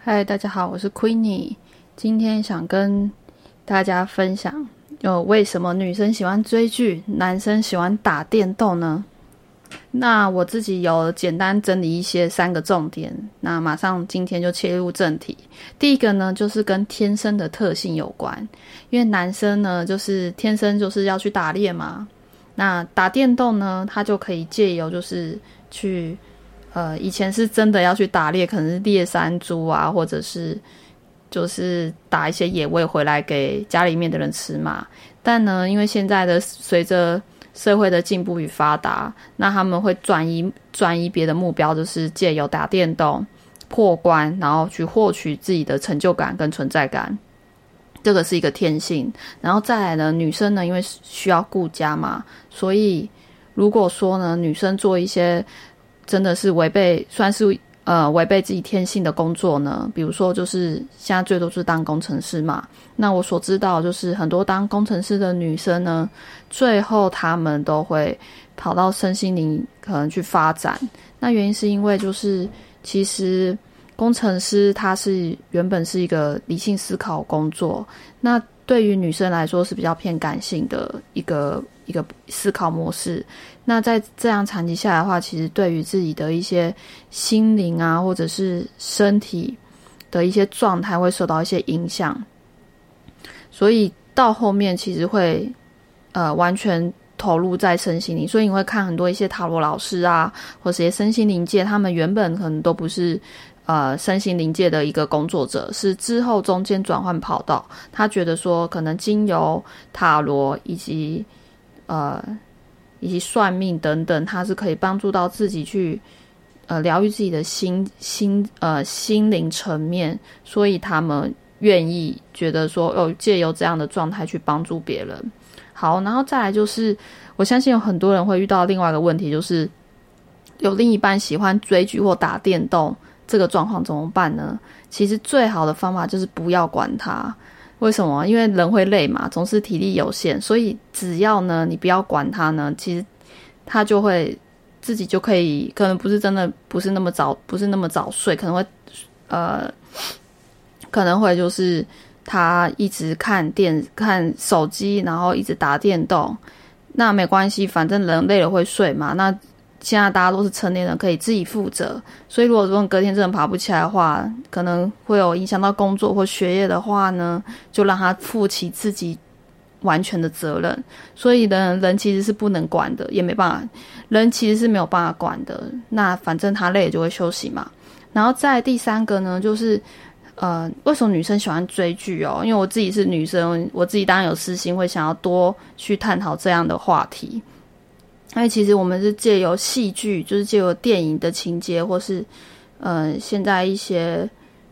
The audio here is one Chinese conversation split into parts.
嗨，大家好，我是 Queenie。今天想跟大家分享，有为什么女生喜欢追剧，男生喜欢打电动呢？那我自己有简单整理一些三个重点。那马上今天就切入正题。第一个呢，就是跟天生的特性有关，因为男生呢，就是天生就是要去打猎嘛。那打电动呢，他就可以借由就是去。呃，以前是真的要去打猎，可能是猎山猪啊，或者是就是打一些野味回来给家里面的人吃嘛。但呢，因为现在的随着社会的进步与发达，那他们会转移转移别的目标，就是借由打电动破关，然后去获取自己的成就感跟存在感。这个是一个天性。然后再来呢，女生呢，因为需要顾家嘛，所以如果说呢，女生做一些。真的是违背，算是呃违背自己天性的工作呢。比如说，就是现在最多是当工程师嘛。那我所知道，就是很多当工程师的女生呢，最后她们都会跑到身心灵可能去发展。那原因是因为，就是其实工程师他是原本是一个理性思考工作，那对于女生来说是比较偏感性的一个。一个思考模式，那在这样长期下来的话，其实对于自己的一些心灵啊，或者是身体的一些状态，会受到一些影响。所以到后面其实会呃完全投入在身心灵，所以你会看很多一些塔罗老师啊，或者一些身心灵界，他们原本可能都不是呃身心灵界的一个工作者，是之后中间转换跑道，他觉得说可能经由塔罗以及呃，以及算命等等，他是可以帮助到自己去呃疗愈自己的心心呃心灵层面，所以他们愿意觉得说哦，借由这样的状态去帮助别人。好，然后再来就是，我相信有很多人会遇到另外一个问题，就是有另一半喜欢追剧或打电动，这个状况怎么办呢？其实最好的方法就是不要管他。为什么？因为人会累嘛，总是体力有限，所以只要呢，你不要管他呢，其实他就会自己就可以，可能不是真的不是那么早，不是那么早睡，可能会呃，可能会就是他一直看电看手机，然后一直打电动，那没关系，反正人累了会睡嘛，那。现在大家都是成年人，可以自己负责。所以，如果说隔天真的爬不起来的话，可能会有影响到工作或学业的话呢，就让他负起自己完全的责任。所以呢，人其实是不能管的，也没办法，人其实是没有办法管的。那反正他累就会休息嘛。然后再第三个呢，就是呃，为什么女生喜欢追剧哦？因为我自己是女生，我自己当然有私心，会想要多去探讨这样的话题。因为其实我们是借由戏剧，就是借由电影的情节，或是，呃，现在一些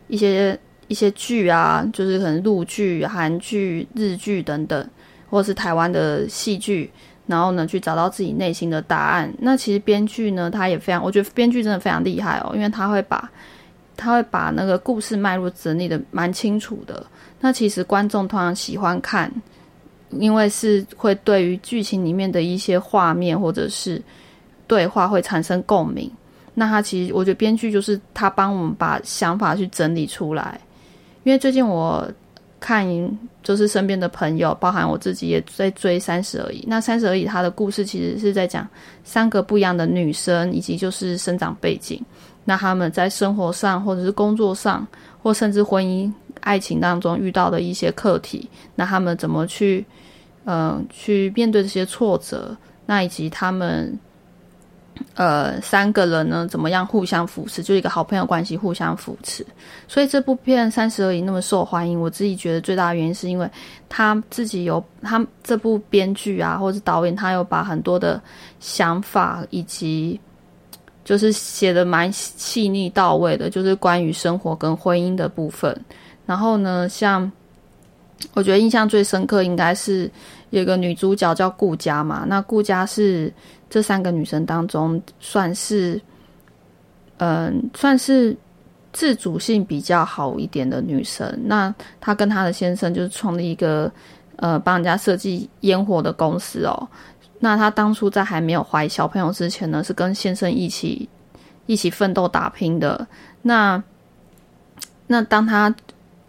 一些一些剧啊，就是可能陆剧、韩剧、日剧等等，或是台湾的戏剧，然后呢，去找到自己内心的答案。那其实编剧呢，他也非常，我觉得编剧真的非常厉害哦，因为他会把他会把那个故事脉络整理的蛮清楚的。那其实观众通常喜欢看。因为是会对于剧情里面的一些画面或者是对话会产生共鸣，那他其实我觉得编剧就是他帮我们把想法去整理出来。因为最近我看就是身边的朋友，包含我自己也在追《三十而已》。那《三十而已》它的故事其实是在讲三个不一样的女生，以及就是生长背景，那他们在生活上或者是工作上，或甚至婚姻。爱情当中遇到的一些课题，那他们怎么去，嗯，去面对这些挫折？那以及他们，呃，三个人呢，怎么样互相扶持？就是一个好朋友关系，互相扶持。所以这部片《三十而已》那么受欢迎，我自己觉得最大的原因是因为他自己有他这部编剧啊，或者导演，他有把很多的想法以及就是写的蛮细腻到位的，就是关于生活跟婚姻的部分。然后呢，像我觉得印象最深刻应该是有个女主角叫顾佳嘛。那顾佳是这三个女生当中算是，嗯，算是自主性比较好一点的女生。那她跟她的先生就是创立一个呃帮人家设计烟火的公司哦。那她当初在还没有怀小朋友之前呢，是跟先生一起一起奋斗打拼的。那那当他，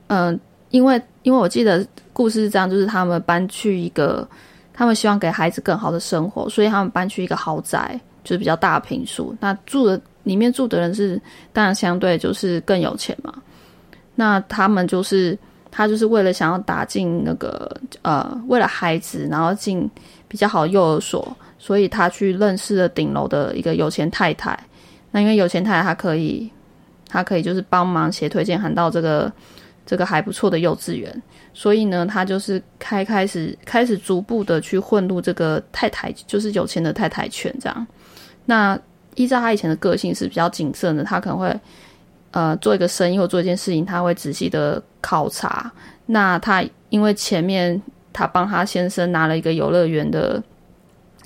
嗯，因为因为我记得故事是这样，就是他们搬去一个，他们希望给孩子更好的生活，所以他们搬去一个豪宅，就是比较大的平数。那住的里面住的人是当然相对就是更有钱嘛。那他们就是他就是为了想要打进那个呃，为了孩子，然后进比较好的幼儿所，所以他去认识了顶楼的一个有钱太太。那因为有钱太太她可以。他可以就是帮忙写推荐函到这个这个还不错的幼稚园，所以呢，他就是开开始开始逐步的去混入这个太太，就是有钱的太太圈这样。那依照他以前的个性是比较谨慎的，他可能会呃做一个生意或做一件事情，他会仔细的考察。那他因为前面他帮他先生拿了一个游乐园的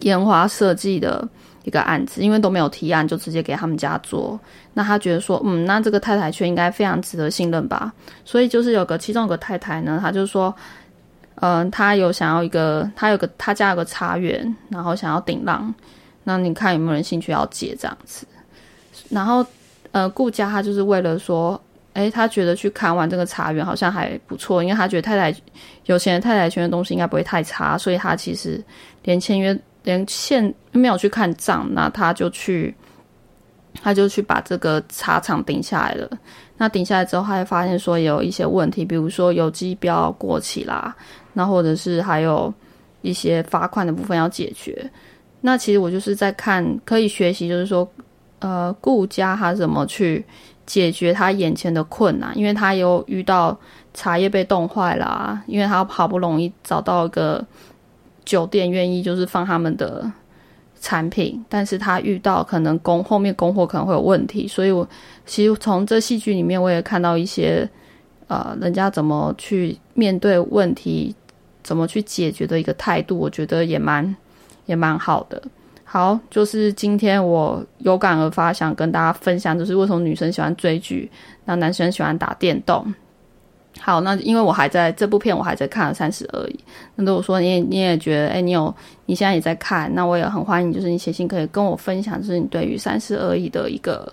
烟花设计的。一个案子，因为都没有提案，就直接给他们家做。那他觉得说，嗯，那这个太太圈应该非常值得信任吧？所以就是有个其中有个太太呢，他就说，嗯，他有想要一个，他有个他家有个茶园，然后想要顶浪，那你看有没有人兴趣要接这样子？然后，呃，顾家他就是为了说，诶，他觉得去看完这个茶园好像还不错，因为他觉得太太有钱的太太圈的东西应该不会太差，所以他其实连签约。连现没有去看账，那他就去，他就去把这个茶厂顶下来了。那顶下来之后，他还发现说有一些问题，比如说有机标过期啦，那或者是还有一些罚款的部分要解决。那其实我就是在看，可以学习，就是说，呃，顾家他怎么去解决他眼前的困难，因为他有遇到茶叶被冻坏啦，因为他好不容易找到一个。酒店愿意就是放他们的产品，但是他遇到可能供后面供货可能会有问题，所以我其实从这戏剧里面我也看到一些呃，人家怎么去面对问题，怎么去解决的一个态度，我觉得也蛮也蛮好的。好，就是今天我有感而发，想跟大家分享，就是为什么女生喜欢追剧，那男生喜欢打电动。好，那因为我还在这部片，我还在看了三十而已。那如果说你也你也觉得，哎，你有你现在也在看，那我也很欢迎，就是你写信可以跟我分享，就是你对于三十而已的一个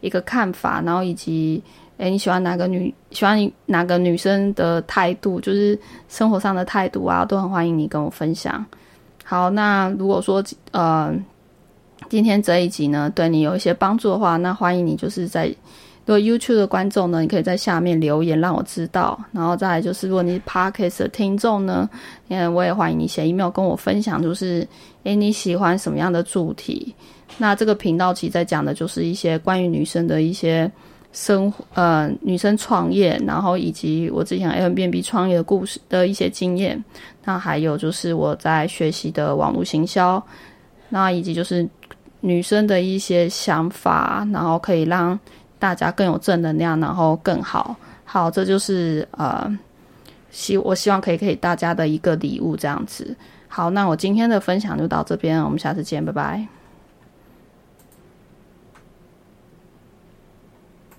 一个看法，然后以及，哎，你喜欢哪个女，喜欢哪个女生的态度，就是生活上的态度啊，都很欢迎你跟我分享。好，那如果说呃，今天这一集呢，对你有一些帮助的话，那欢迎你就是在。如果 YouTube 的观众呢，你可以在下面留言让我知道。然后再来就是，如果你是 Podcast 的听众呢，嗯，我也欢迎你写 email 跟我分享，就是诶你喜欢什么样的主题？那这个频道其实在讲的就是一些关于女生的一些生呃女生创业，然后以及我之前 a m b b 创业的故事的一些经验。那还有就是我在学习的网络行销，那以及就是女生的一些想法，然后可以让。大家更有正能量，然后更好。好，这就是呃，希我希望可以给大家的一个礼物，这样子。好，那我今天的分享就到这边，我们下次见，拜拜。